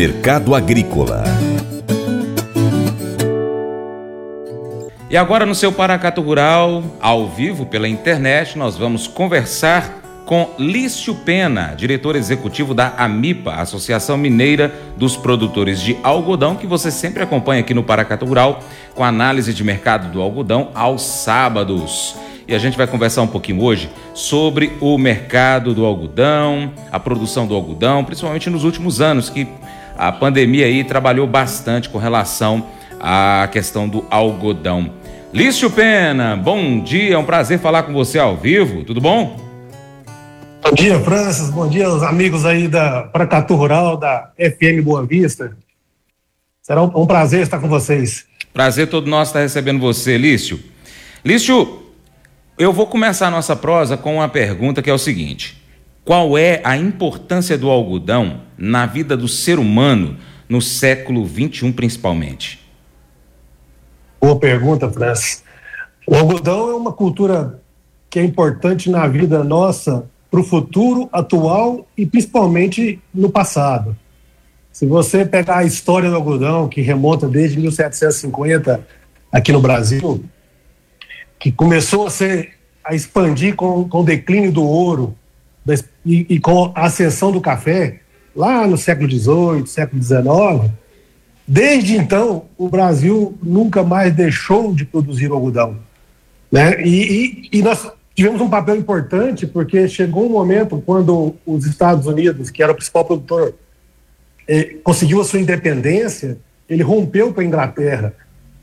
Mercado Agrícola. E agora no seu Paracato Rural, ao vivo pela internet, nós vamos conversar com Lício Pena, diretor executivo da AMIPA, Associação Mineira dos Produtores de Algodão, que você sempre acompanha aqui no Paracato Rural, com análise de mercado do algodão aos sábados. E a gente vai conversar um pouquinho hoje sobre o mercado do algodão, a produção do algodão, principalmente nos últimos anos, que a pandemia aí trabalhou bastante com relação à questão do algodão. Lício Pena, bom dia, é um prazer falar com você ao vivo, tudo bom? Bom dia, Francis, bom dia aos amigos aí da Pracatu Rural, da FM Boa Vista. Será um, um prazer estar com vocês. Prazer todo nosso estar recebendo você, Lício. Lício, eu vou começar a nossa prosa com uma pergunta que é o seguinte: Qual é a importância do algodão na vida do ser humano no século XXI, principalmente? Boa pergunta, Francis. O algodão é uma cultura que é importante na vida nossa para o futuro atual e principalmente no passado. Se você pegar a história do algodão, que remonta desde 1750 aqui no Brasil, que começou a ser a expandir com, com o declínio do ouro e, e com a ascensão do café, lá no século XVIII, século XIX, Desde então, o Brasil nunca mais deixou de produzir algodão. Né? E, e, e, nós tivemos um papel importante porque chegou um momento quando os Estados Unidos, que era o principal produtor, eh, conseguiu a sua independência, ele rompeu com a Inglaterra.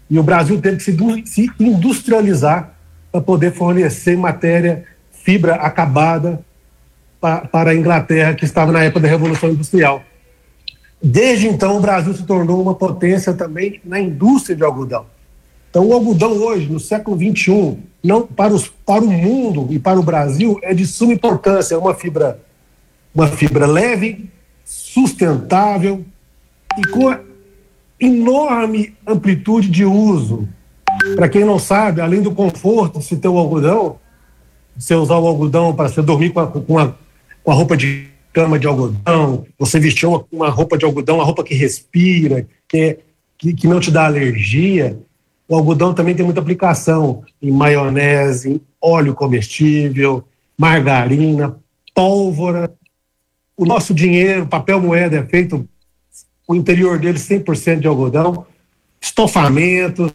E o Brasil teve que se, se industrializar para poder fornecer matéria, fibra acabada para a Inglaterra, que estava na época da Revolução Industrial. Desde então, o Brasil se tornou uma potência também na indústria de algodão. Então, o algodão hoje, no século XXI, não, para, os, para o mundo e para o Brasil, é de suma importância. É uma fibra, uma fibra leve, sustentável e com enorme amplitude de uso. Para quem não sabe, além do conforto de se ter o algodão, você usar o algodão para você dormir com a, com a, com a roupa de cama de algodão, você vestiu uma, uma roupa de algodão, uma roupa que respira, que, é, que, que não te dá alergia. O algodão também tem muita aplicação em maionese, em óleo comestível, margarina, pólvora. O nosso dinheiro, papel moeda é feito, o interior dele 100% de algodão, estofamentos.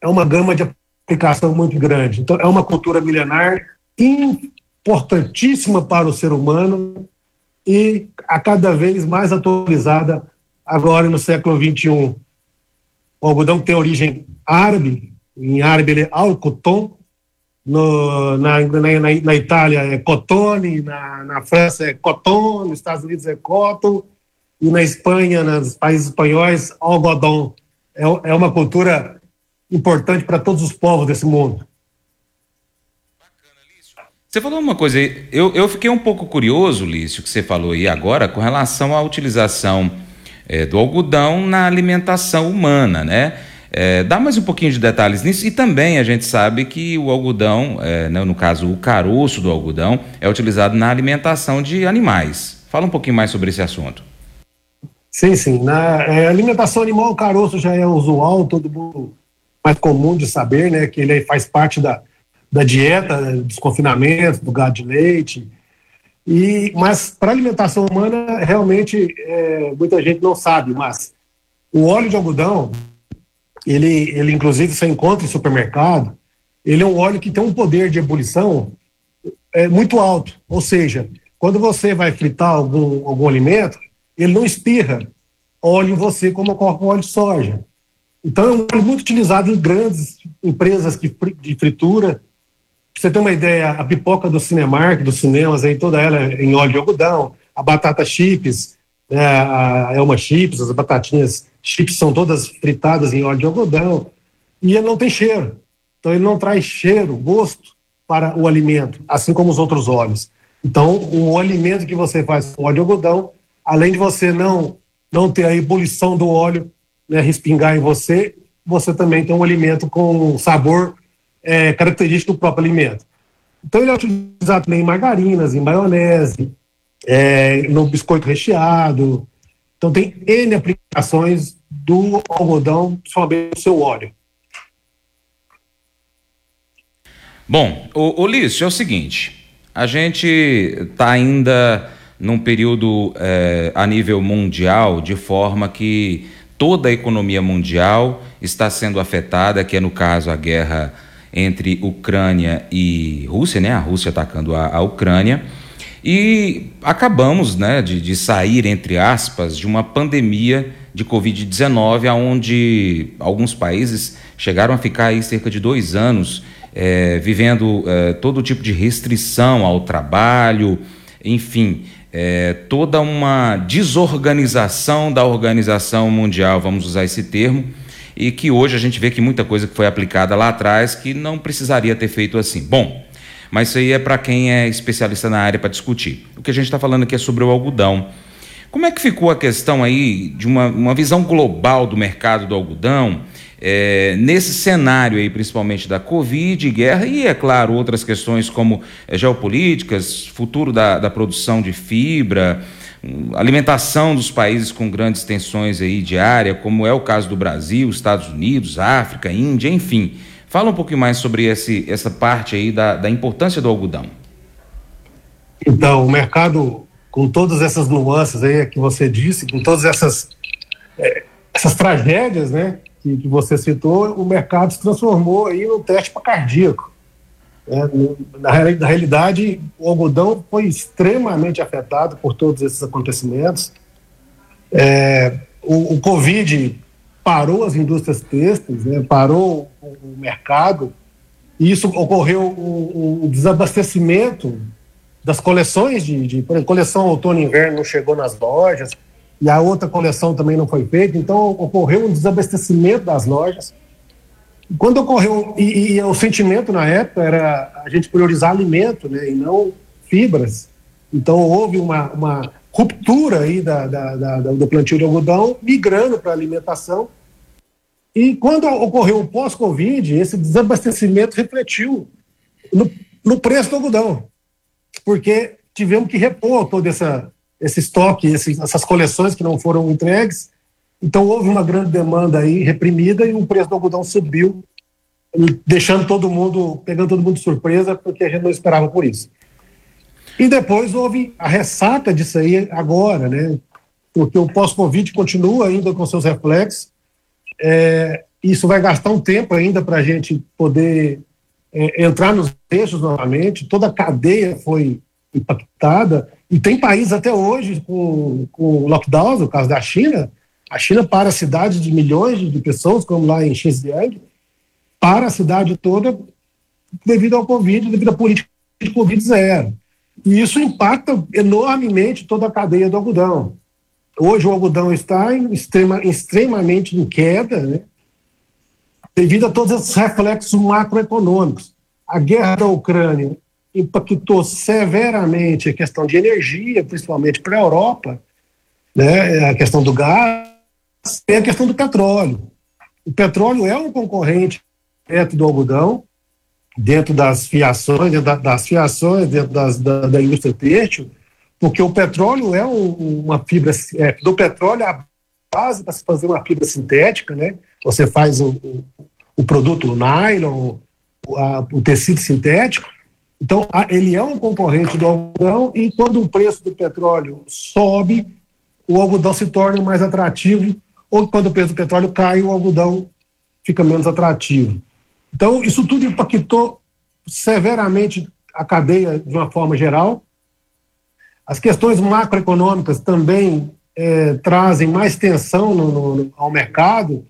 É uma gama de aplicação muito grande. Então, é uma cultura milenar importantíssima para o ser humano e a cada vez mais atualizada agora no século XXI. O algodão tem origem árabe, em árabe ele é alcoton, no, na, na, na, Itália é cotone, na, na França é coton, nos Estados Unidos é cotton, e na Espanha, nos países espanhóis, algodão. É, é uma cultura importante para todos os povos desse mundo. Você falou uma coisa, eu, eu fiquei um pouco curioso, Lício, que você falou aí agora, com relação à utilização é, do algodão na alimentação humana, né? É, dá mais um pouquinho de detalhes nisso. E também a gente sabe que o algodão, é, né, no caso o caroço do algodão, é utilizado na alimentação de animais. Fala um pouquinho mais sobre esse assunto. Sim, sim. Na é, alimentação animal, o caroço já é usual, todo mundo mais comum de saber, né? Que ele faz parte da, da dieta, dos confinamentos, do gado de leite. E, mas para alimentação humana, realmente, é, muita gente não sabe, mas o óleo de algodão, ele, ele inclusive você encontra em supermercado, ele é um óleo que tem um poder de ebulição é, muito alto. Ou seja, quando você vai fritar algum, algum alimento, ele não espirra óleo em você como ocorre com óleo de soja. Então é um óleo muito utilizado em grandes empresas de fritura, você ter uma ideia, a pipoca do Cinemark, dos cinemas, aí, toda ela é em óleo de algodão, a batata chips, né, a Elma chips, as batatinhas chips são todas fritadas em óleo de algodão, e ele não tem cheiro. Então ele não traz cheiro, gosto para o alimento, assim como os outros óleos. Então, o alimento que você faz com óleo de algodão, além de você não, não ter a ebulição do óleo né, respingar em você, você também tem um alimento com sabor é, característica do próprio alimento. Então ele é utilizado também em margarinas, em maionese, é, no biscoito recheado. Então tem N aplicações do algodão, principalmente do seu óleo. Bom, Lício, é o seguinte, a gente está ainda num período é, a nível mundial, de forma que toda a economia mundial está sendo afetada, que é no caso a guerra entre Ucrânia e Rússia, né? A Rússia atacando a, a Ucrânia. E acabamos né, de, de sair, entre aspas, de uma pandemia de Covid-19, onde alguns países chegaram a ficar aí cerca de dois anos é, vivendo é, todo tipo de restrição ao trabalho, enfim, é, toda uma desorganização da organização mundial, vamos usar esse termo, e que hoje a gente vê que muita coisa que foi aplicada lá atrás que não precisaria ter feito assim. Bom, mas isso aí é para quem é especialista na área para discutir. O que a gente está falando aqui é sobre o algodão. Como é que ficou a questão aí de uma, uma visão global do mercado do algodão? É, nesse cenário aí, principalmente da Covid, guerra e, é claro, outras questões como é, geopolíticas, futuro da, da produção de fibra, alimentação dos países com grandes tensões aí de área, como é o caso do Brasil, Estados Unidos, África, Índia, enfim. Fala um pouquinho mais sobre esse, essa parte aí da, da importância do algodão. Então, o mercado, com todas essas nuances aí que você disse, com todas essas, é, essas tragédias, né, que, que, você citou, o mercado se transformou aí num teste para cardíaco. É, na, na, realidade, o algodão foi extremamente afetado por todos esses acontecimentos. É, o, o Covid parou as indústrias têxteis, né, parou o, mercado, e isso ocorreu o, o desabastecimento das coleções de, de, por exemplo, coleção outono e inverno não chegou nas lojas, e a outra coleção também não foi feita, então ocorreu um desabastecimento das lojas. Quando ocorreu, e, e o sentimento na época era a gente priorizar alimento, né, e não fibras, então houve uma, uma ruptura aí da, da, da, do plantio de algodão, migrando para alimentação. E quando ocorreu o pós-Covid, esse desabastecimento refletiu no, no, preço do algodão, porque tivemos que repor todo essa, esse estoque, esse, essas coleções que não foram entregues. Então houve uma grande demanda aí reprimida e o preço do algodão subiu, deixando todo mundo, pegando todo mundo de surpresa, porque a gente não esperava por isso. E depois houve a ressaca disso aí agora, né? Porque o pós-Covid continua ainda com seus reflexos. É, isso vai gastar um tempo ainda para a gente poder é, entrar nos eixos novamente. Toda a cadeia foi impactada. E tem países até hoje com, com lockdowns, no caso da China. A China para a cidade de milhões de pessoas, como lá em Xinjiang, para a cidade toda devido ao Covid, devido à política de Covid zero. E isso impacta enormemente toda a cadeia do algodão. Hoje o algodão está em extrema, extremamente em queda, né? devido a todos esses reflexos macroeconômicos. A guerra da Ucrânia impactou severamente a questão de energia, principalmente para a Europa, né? a questão do gás e a questão do petróleo. O petróleo é um concorrente direto do algodão, dentro das fiações, dentro das fiações, dentro das, da, da indústria têxtil, porque o petróleo é um, uma fibra, é, do petróleo a base para se fazer uma fibra sintética, né? Você faz o, o, produto o nylon, o, a, o tecido sintético, então ele é um concorrente do algodão e quando o preço do petróleo sobe, o algodão se torna mais atrativo, ou quando o preço do petróleo cai, o algodão fica menos atrativo. Então, isso tudo impactou severamente a cadeia de uma forma geral. As questões macroeconômicas também é, trazem mais tensão no, no, ao mercado.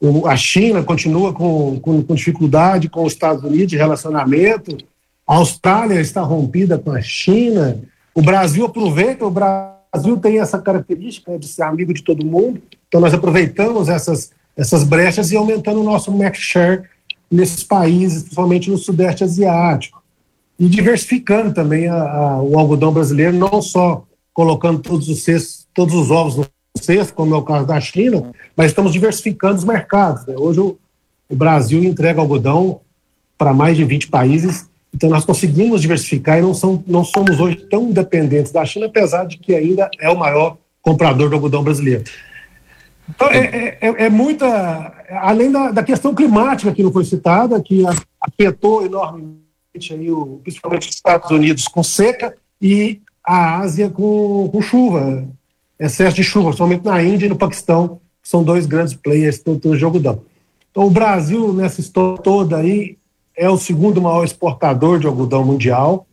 O, a China continua com, com, com, dificuldade com os Estados Unidos de relacionamento. A Austrália está rompida com a China. O Brasil aproveita, o Brasil tem essa característica de ser amigo de todo mundo. Então, nós aproveitamos essas, essas brechas e aumentando o nosso market share nesses países, principalmente no Sudeste Asiático. E diversificando também a, a, o algodão brasileiro, não só colocando todos os, cestos, todos os ovos no cesto, como é o caso da China, mas estamos diversificando os mercados. Né? Hoje o, o Brasil entrega algodão para mais de 20 países, então nós conseguimos diversificar e não, são, não somos hoje tão dependentes da China, apesar de que ainda é o maior comprador do algodão brasileiro. Então, é, é, é, é muita. Além da, da, questão climática que não foi citada, que afetou enormemente aí o, principalmente os Estados Unidos com seca e a Ásia com, com chuva, excesso de chuva, somente na Índia e no Paquistão, que são dois grandes players do, do jogo Então, o Brasil, nessa história toda aí, é o segundo maior exportador de algodão mundial.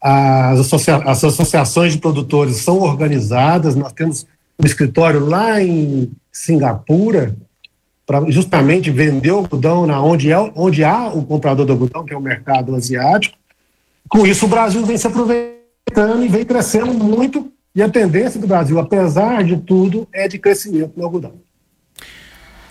As, associa as associações de produtores são organizadas, nós temos um escritório lá em Singapura para justamente vender o algodão na onde, é, onde há o comprador do algodão, que é o mercado asiático. Com isso, o Brasil vem se aproveitando e vem crescendo muito, e a tendência do Brasil, apesar de tudo, é de crescimento no algodão.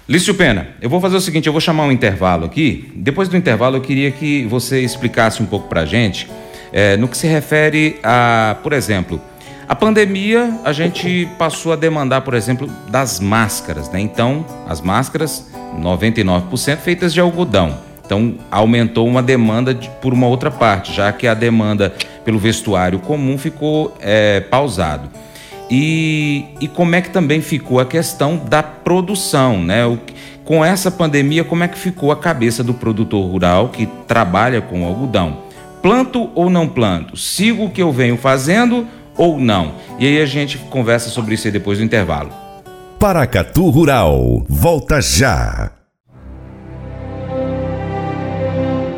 Lício Pena, eu vou fazer o seguinte, eu vou chamar um intervalo aqui. Depois do intervalo, eu queria que você explicasse um pouco para a gente é, no que se refere a, por exemplo, a pandemia, a gente passou a demandar, por exemplo, das máscaras, né? Então, as máscaras, 99% feitas de algodão. Então, aumentou uma demanda de, por uma outra parte, já que a demanda pelo vestuário comum ficou é, pausado. E, e como é que também ficou a questão da produção, né? O, com essa pandemia, como é que ficou a cabeça do produtor rural que trabalha com algodão? Planto ou não planto? Sigo o que eu venho fazendo ou não? E aí a gente conversa sobre isso aí depois do intervalo. Paracatu Rural, volta já.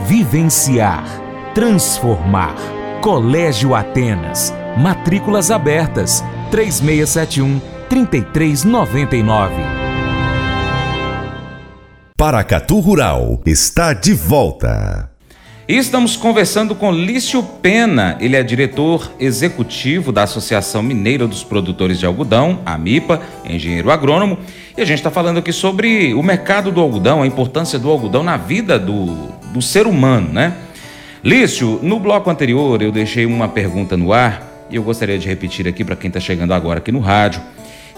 vivenciar, transformar. Colégio Atenas. Matrículas abertas. 3671 3399. Paracatu Rural está de volta. Estamos conversando com Lício Pena, ele é diretor executivo da Associação Mineira dos Produtores de Algodão, a MIPA, engenheiro agrônomo, e a gente está falando aqui sobre o mercado do algodão, a importância do algodão na vida do, do ser humano, né? Lício, no bloco anterior eu deixei uma pergunta no ar e eu gostaria de repetir aqui para quem está chegando agora aqui no rádio,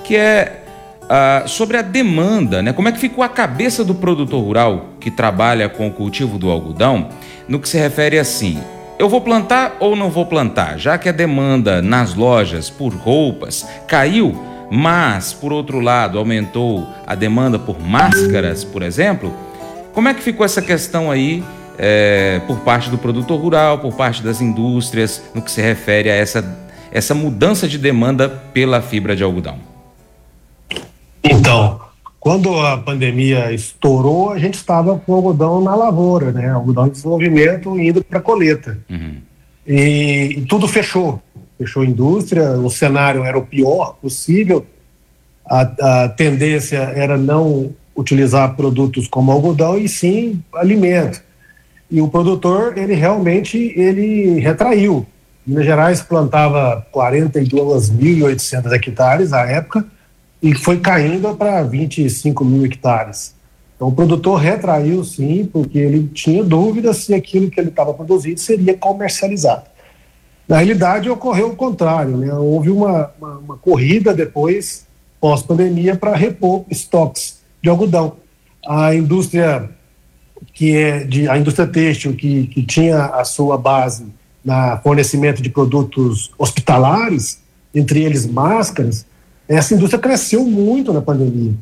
que é uh, sobre a demanda, né? Como é que ficou a cabeça do produtor rural que trabalha com o cultivo do algodão? no que se refere assim: eu vou plantar ou não vou plantar? Já que a demanda nas lojas por roupas caiu, mas por outro lado aumentou a demanda por máscaras, por exemplo, como é que ficou essa questão aí é, por parte do produtor rural, por parte das indústrias, no que se refere a essa, essa mudança de demanda pela fibra de algodão? Então, quando a pandemia estourou, a gente estava com algodão na lavoura, né? Algodão em desenvolvimento indo para a coleta. Uhum. E, e, tudo fechou. Fechou a indústria, o cenário era o pior possível. A, a tendência era não utilizar produtos como algodão e sim alimento. E o produtor, ele realmente ele retraiu. Minas Gerais plantava 42.800 hectares à época, e foi caindo para 25 mil hectares. Então o produtor retraiu sim, porque ele tinha dúvidas se aquilo que ele estava produzindo seria comercializado. Na realidade, ocorreu o contrário, né? houve uma, uma, uma corrida depois, pós-pandemia, para repor estoques de algodão. A indústria que é de a indústria têxtil que, que tinha a sua base na fornecimento de produtos hospitalares, entre eles máscaras, essa indústria cresceu muito na pandemia.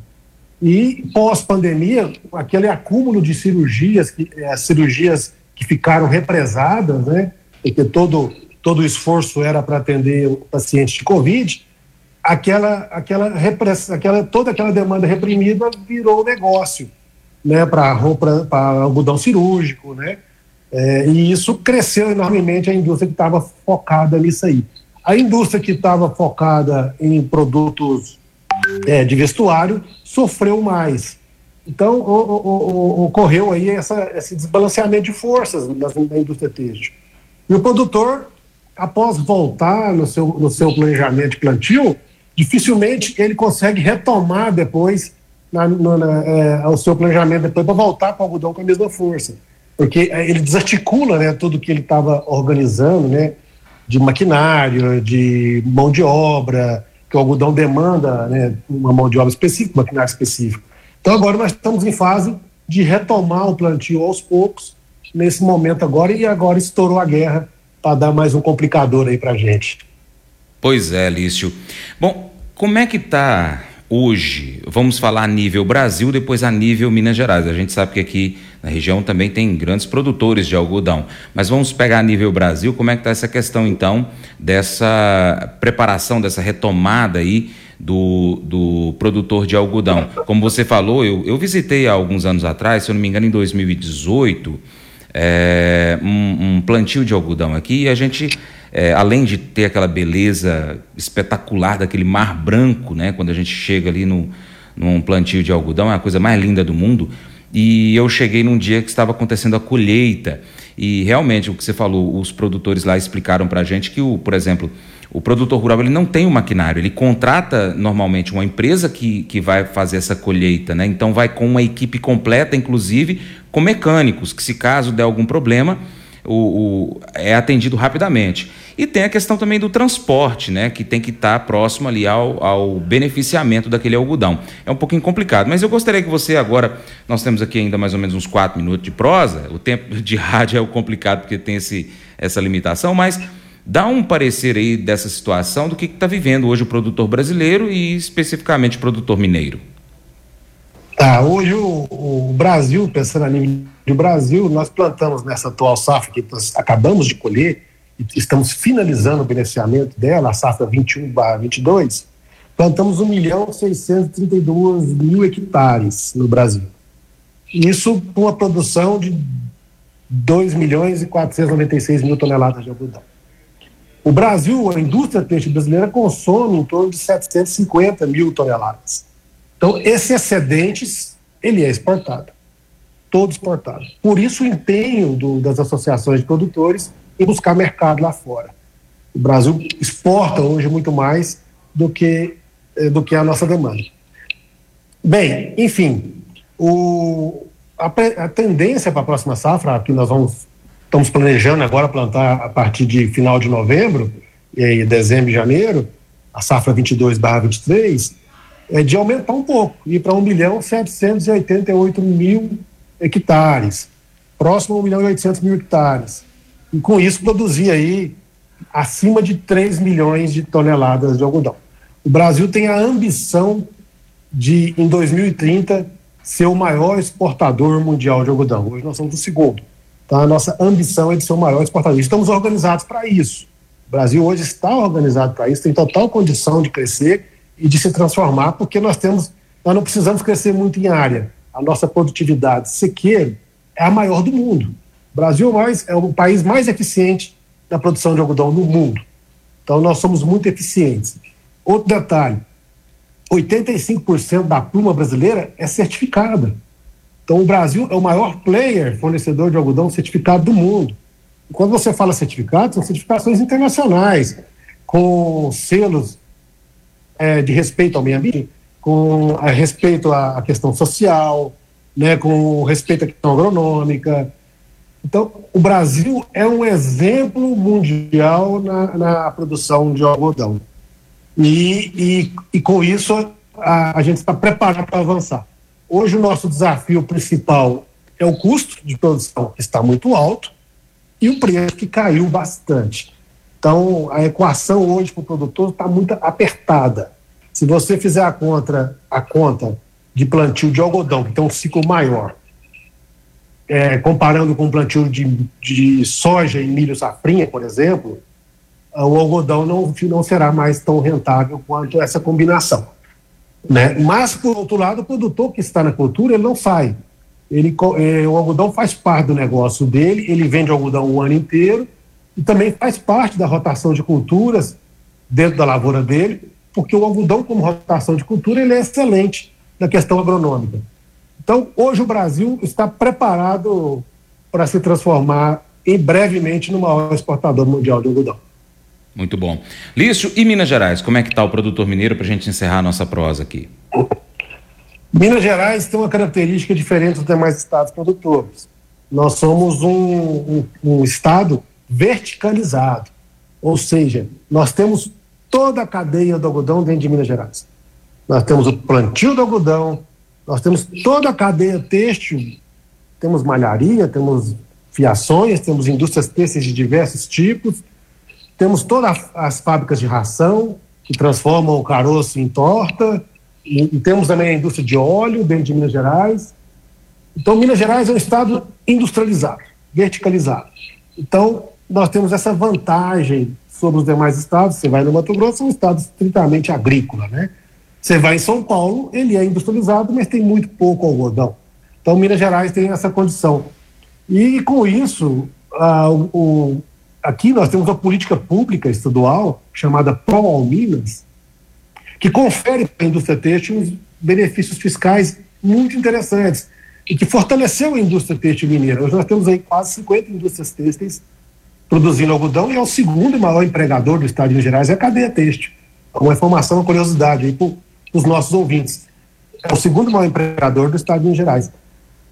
E pós-pandemia, aquele acúmulo de cirurgias, que, é, cirurgias que ficaram represadas, né? Porque todo, todo o esforço era para atender o paciente de Covid, aquela, aquela, aquela, toda aquela demanda reprimida virou negócio, né? Para roupa, para algodão cirúrgico, né? É, e isso cresceu enormemente a indústria que estava focada nisso aí. A indústria que estava focada em produtos é, de vestuário sofreu mais. Então, o, o, o, ocorreu aí essa, esse desbalanceamento de forças na indústria têxtil. E o produtor, após voltar no seu, no seu planejamento de plantio, dificilmente ele consegue retomar depois na, no, na, é, o seu planejamento depois para voltar para o algodão com a mesma força. Porque é, ele desarticula né, tudo que ele estava organizando, né, de maquinário, de mão de obra, que o algodão demanda né, uma mão de obra específica, maquinário específico. Então agora nós estamos em fase de retomar o plantio aos poucos, nesse momento agora, e agora estourou a guerra para dar mais um complicador aí para gente. Pois é, Lício. Bom, como é que está hoje? Vamos falar a nível Brasil, depois a nível Minas Gerais. A gente sabe que aqui na região também tem grandes produtores de algodão. Mas vamos pegar a nível Brasil, como é que está essa questão, então, dessa preparação, dessa retomada aí do, do produtor de algodão? Como você falou, eu, eu visitei há alguns anos atrás, se eu não me engano, em 2018, é, um, um plantio de algodão aqui e a gente é, além de ter aquela beleza espetacular daquele mar branco, né, quando a gente chega ali no, num plantio de algodão, é a coisa mais linda do mundo. E eu cheguei num dia que estava acontecendo a colheita. E realmente, o que você falou, os produtores lá explicaram para a gente que, o, por exemplo, o produtor rural ele não tem o um maquinário, ele contrata normalmente uma empresa que, que vai fazer essa colheita, né? Então vai com uma equipe completa, inclusive com mecânicos, que se caso der algum problema, o, o, é atendido rapidamente. E tem a questão também do transporte, né, que tem que estar tá próximo ali ao, ao beneficiamento daquele algodão. É um pouquinho complicado, mas eu gostaria que você agora, nós temos aqui ainda mais ou menos uns quatro minutos de prosa, o tempo de rádio é o complicado porque tem esse, essa limitação, mas dá um parecer aí dessa situação do que está vivendo hoje o produtor brasileiro e especificamente o produtor mineiro. Tá, hoje o, o Brasil, pensando a nível Brasil, nós plantamos nessa atual safra que nós acabamos de colher, estamos finalizando o beneficiamento dela, a safra 21-22, plantamos 1 milhão 632 mil hectares no Brasil. Isso com uma produção de 2 milhões e 496 mil toneladas de algodão. O Brasil, a indústria peixe brasileira, consome em torno de 750 mil toneladas. Então, esse excedente, ele é exportado. Todo exportado. Por isso o empenho do, das associações de produtores em buscar mercado lá fora. O Brasil exporta hoje muito mais do que, eh, do que a nossa demanda. Bem, enfim, o, a, a tendência para a próxima safra, que nós vamos, estamos planejando agora plantar a partir de final de novembro, e dezembro e janeiro, a safra 22/23, é de aumentar um pouco, ir para 1 milhão 788 mil hectares, próximo a 1 milhão e 800 mil hectares. E com isso produzir aí acima de 3 milhões de toneladas de algodão. O Brasil tem a ambição de, em 2030, ser o maior exportador mundial de algodão. Hoje nós somos o segundo. Então, a nossa ambição é de ser o maior exportador. Estamos organizados para isso. O Brasil hoje está organizado para isso, tem total condição de crescer e de se transformar, porque nós temos, nós não precisamos crescer muito em área. A nossa produtividade sequeira é a maior do mundo. Brasil mais, é o país mais eficiente na produção de algodão no mundo. Então nós somos muito eficientes. Outro detalhe: 85% da pluma brasileira é certificada. Então o Brasil é o maior player fornecedor de algodão certificado do mundo. E quando você fala certificado, são certificações internacionais, com selos é, de respeito ao meio ambiente, com a respeito à questão social, né, com respeito à questão agronômica. Então, o Brasil é um exemplo mundial na, na produção de algodão. E, e, e com isso, a, a gente está preparado para avançar. Hoje, o nosso desafio principal é o custo de produção, que está muito alto, e o preço, que caiu bastante. Então, a equação hoje para o produtor está muito apertada. Se você fizer a conta, a conta de plantio de algodão, que tem um ciclo maior, é, comparando com o plantio de, de soja e milho safrinha, por exemplo, o algodão não, não será mais tão rentável quanto essa combinação. Né? Mas, por outro lado, o produtor que está na cultura, ele não sai. Ele, é, o algodão faz parte do negócio dele, ele vende algodão o ano inteiro, e também faz parte da rotação de culturas dentro da lavoura dele, porque o algodão, como rotação de cultura, ele é excelente na questão agronômica. Então, hoje o Brasil está preparado para se transformar em brevemente no maior exportador mundial de algodão. Muito bom. Lício, e Minas Gerais, como é que está o produtor mineiro para a gente encerrar a nossa prosa aqui? Minas Gerais tem uma característica diferente dos demais estados produtores. Nós somos um, um, um estado verticalizado, ou seja, nós temos toda a cadeia do algodão dentro de Minas Gerais. Nós temos o plantio do algodão, nós temos toda a cadeia têxtil, temos malharia, temos fiações, temos indústrias têxteis de diversos tipos, temos todas as fábricas de ração que transformam o caroço em torta, e, e temos também a indústria de óleo dentro de Minas Gerais. Então, Minas Gerais é um estado industrializado, verticalizado. Então, nós temos essa vantagem sobre os demais estados. Você vai no Mato Grosso, é um estado estritamente agrícola, né? Você vai em São Paulo, ele é industrializado, mas tem muito pouco algodão. Então, Minas Gerais tem essa condição. E com isso, ah, o, aqui nós temos uma política pública estadual chamada Pro Minas, que confere para a indústria têxtil benefícios fiscais muito interessantes e que fortaleceu a indústria têxtil mineira. Hoje nós temos aí quase 50 indústrias têxteis produzindo algodão e é o segundo maior empregador do estado de Minas Gerais, é a cadeia têxtil. Uma informação, uma curiosidade aí para os nossos ouvintes. É o segundo maior empregador do estado de Minas Gerais.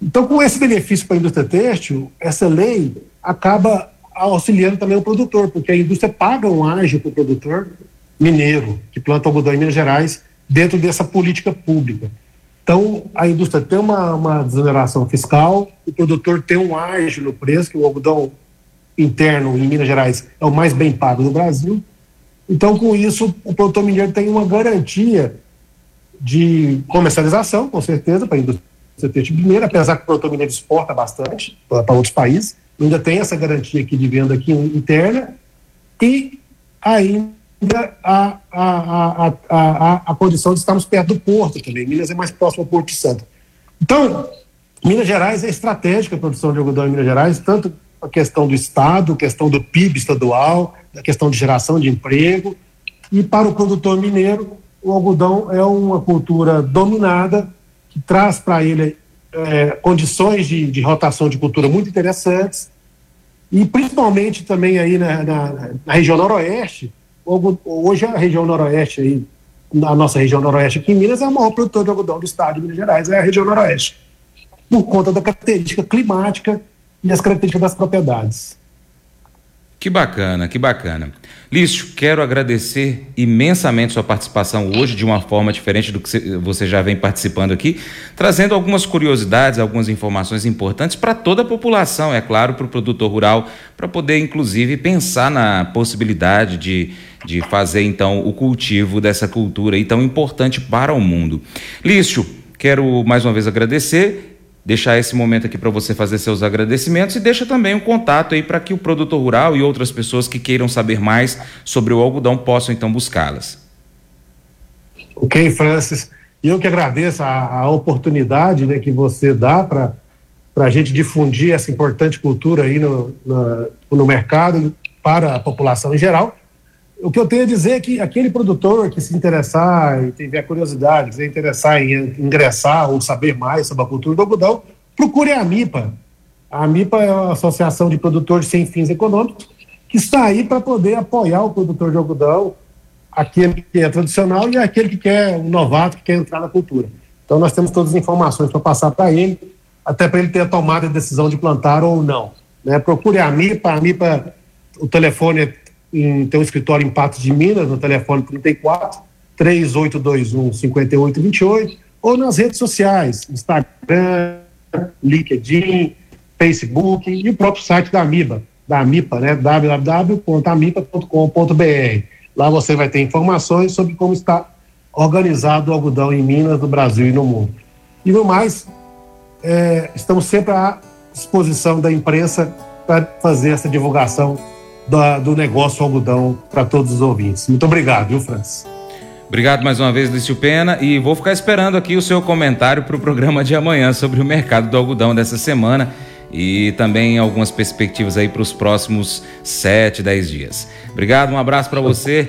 Então, com esse benefício para a indústria têxtil, essa lei acaba auxiliando também o produtor, porque a indústria paga um ágio para o produtor mineiro que planta algodão em Minas Gerais dentro dessa política pública. Então, a indústria tem uma, uma desoneração fiscal, o produtor tem um ágio no preço, que o algodão interno em Minas Gerais é o mais bem pago do Brasil. Então, com isso, o produtor mineiro tem uma garantia de comercialização, com certeza, para a indústria têxtil mineira, apesar que o produtor mineiro exporta bastante para outros países, ainda tem essa garantia aqui de venda aqui interna e ainda a, a, a, a, a condição de estarmos perto do porto também. Minas é mais próximo ao Porto Santo. Então, Minas Gerais é estratégica a produção de algodão em Minas Gerais, tanto a questão do Estado, questão do PIB estadual, a questão de geração de emprego. E para o produtor mineiro, o algodão é uma cultura dominada que traz para ele é, condições de, de, rotação de cultura muito interessantes. E principalmente também aí na, na, na região noroeste, hoje a região noroeste aí, a nossa região noroeste aqui em Minas é a maior produtora de algodão do estado de Minas Gerais, é a região noroeste, por conta da característica climática e as características das propriedades. Que bacana, que bacana. Lício, quero agradecer imensamente sua participação hoje, de uma forma diferente do que você já vem participando aqui, trazendo algumas curiosidades, algumas informações importantes para toda a população, é claro, para o produtor rural, para poder, inclusive, pensar na possibilidade de, de fazer, então, o cultivo dessa cultura aí tão importante para o mundo. Lício, quero mais uma vez agradecer deixar esse momento aqui para você fazer seus agradecimentos e deixa também um contato aí para que o produtor rural e outras pessoas que queiram saber mais sobre o algodão possam então buscá-las. Ok, Francis. Eu que agradeço a, a oportunidade né, que você dá para a gente difundir essa importante cultura aí no, no, no mercado para a população em geral o que eu tenho a dizer é que aquele produtor que se interessar e tiver curiosidade, se interessar em ingressar ou saber mais sobre a cultura do algodão, procure a AMIPA. A AMIPA é a Associação de Produtores Sem Fins Econômicos, que está aí para poder apoiar o produtor de algodão, aquele que é tradicional e aquele que quer, um novato que quer entrar na cultura. Então nós temos todas as informações para passar para ele, até para ele ter a tomada de decisão de plantar ou não. Né? Procure a AMIPA, a AMIPA, o telefone é em, tem um escritório em Patos de Minas, no telefone 34 3821 5828, ou nas redes sociais, Instagram, LinkedIn, Facebook e o próprio site da Amiba, da Amipa, né? www.amipa.com.br. Lá você vai ter informações sobre como está organizado o algodão em Minas, no Brasil e no mundo. E no mais, é, estamos sempre à disposição da imprensa para fazer essa divulgação da, do negócio algodão para todos os ouvintes. Muito obrigado, viu, Francis? Obrigado mais uma vez, Lício Pena, e vou ficar esperando aqui o seu comentário para o programa de amanhã sobre o mercado do algodão dessa semana e também algumas perspectivas aí para os próximos 7, 10 dias. Obrigado, um abraço para você.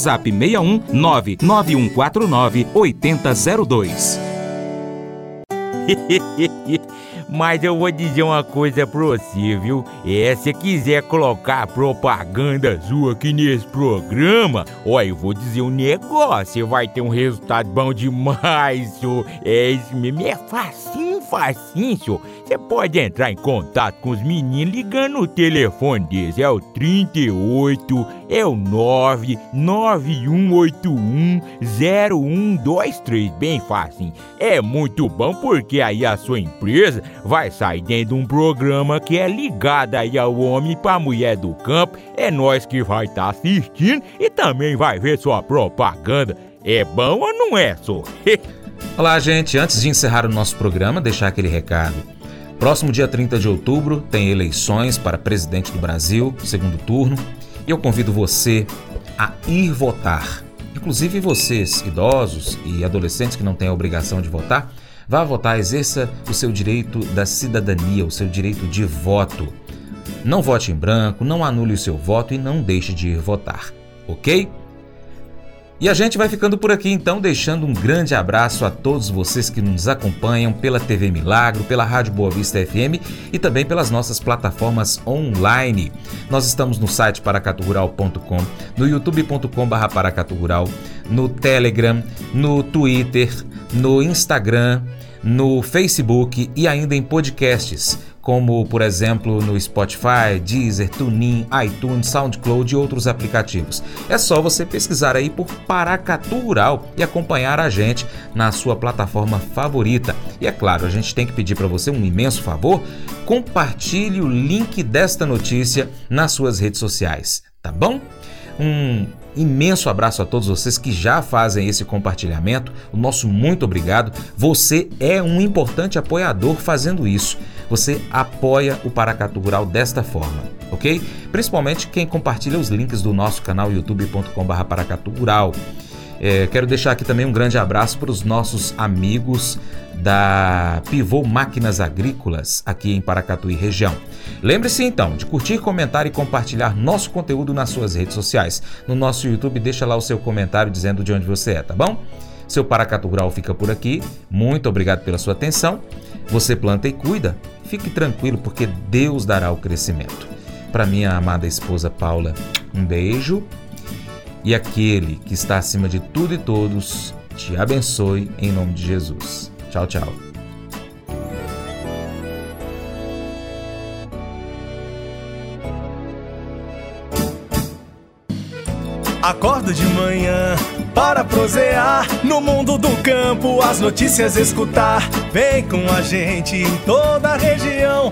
WhatsApp 61 99149 8002. Mas eu vou dizer uma coisa pra você, viu? É, se quiser colocar propaganda sua aqui nesse programa, ó, eu vou dizer um negócio, você vai ter um resultado bom demais, senhor. É isso mesmo, é facinho, facinho, senhor. Você pode entrar em contato com os meninos ligando o telefone deles. É o 38, é o 991810123. Bem fácil. É muito bom porque aí a sua empresa vai sair dentro de um programa que é ligado aí ao homem para mulher do campo. É nós que vai estar tá assistindo e também vai ver sua propaganda. É bom ou não é, só? Olá, gente. Antes de encerrar o nosso programa, deixar aquele recado. Próximo dia 30 de outubro tem eleições para presidente do Brasil, segundo turno, e eu convido você a ir votar. Inclusive vocês, idosos e adolescentes que não têm a obrigação de votar, vá votar, exerça o seu direito da cidadania, o seu direito de voto. Não vote em branco, não anule o seu voto e não deixe de ir votar, ok? E a gente vai ficando por aqui então, deixando um grande abraço a todos vocês que nos acompanham pela TV Milagro, pela Rádio Boa Vista FM e também pelas nossas plataformas online. Nós estamos no site paracaturural.com, no youtube.com.br paracaturural, no Telegram, no Twitter, no Instagram, no Facebook e ainda em podcasts como por exemplo no Spotify, Deezer, TuneIn, iTunes, SoundCloud e outros aplicativos. É só você pesquisar aí por Paracatu Rural e acompanhar a gente na sua plataforma favorita. E é claro, a gente tem que pedir para você um imenso favor, compartilhe o link desta notícia nas suas redes sociais, tá bom? Um imenso abraço a todos vocês que já fazem esse compartilhamento. O nosso muito obrigado. Você é um importante apoiador fazendo isso você apoia o Paracatu Rural desta forma, ok? Principalmente quem compartilha os links do nosso canal youtube.com.br Paracatu Rural. É, quero deixar aqui também um grande abraço para os nossos amigos da Pivô Máquinas Agrícolas aqui em Paracatu e região. Lembre-se então de curtir, comentar e compartilhar nosso conteúdo nas suas redes sociais. No nosso YouTube, deixa lá o seu comentário dizendo de onde você é, tá bom? Seu Paracatu Rural fica por aqui. Muito obrigado pela sua atenção. Você planta e cuida. Fique tranquilo, porque Deus dará o crescimento. Para minha amada esposa Paula, um beijo. E aquele que está acima de tudo e todos, te abençoe em nome de Jesus. Tchau, tchau. Acordo de manhã para prosear no mundo do campo, as notícias escutar. Vem com a gente em toda a região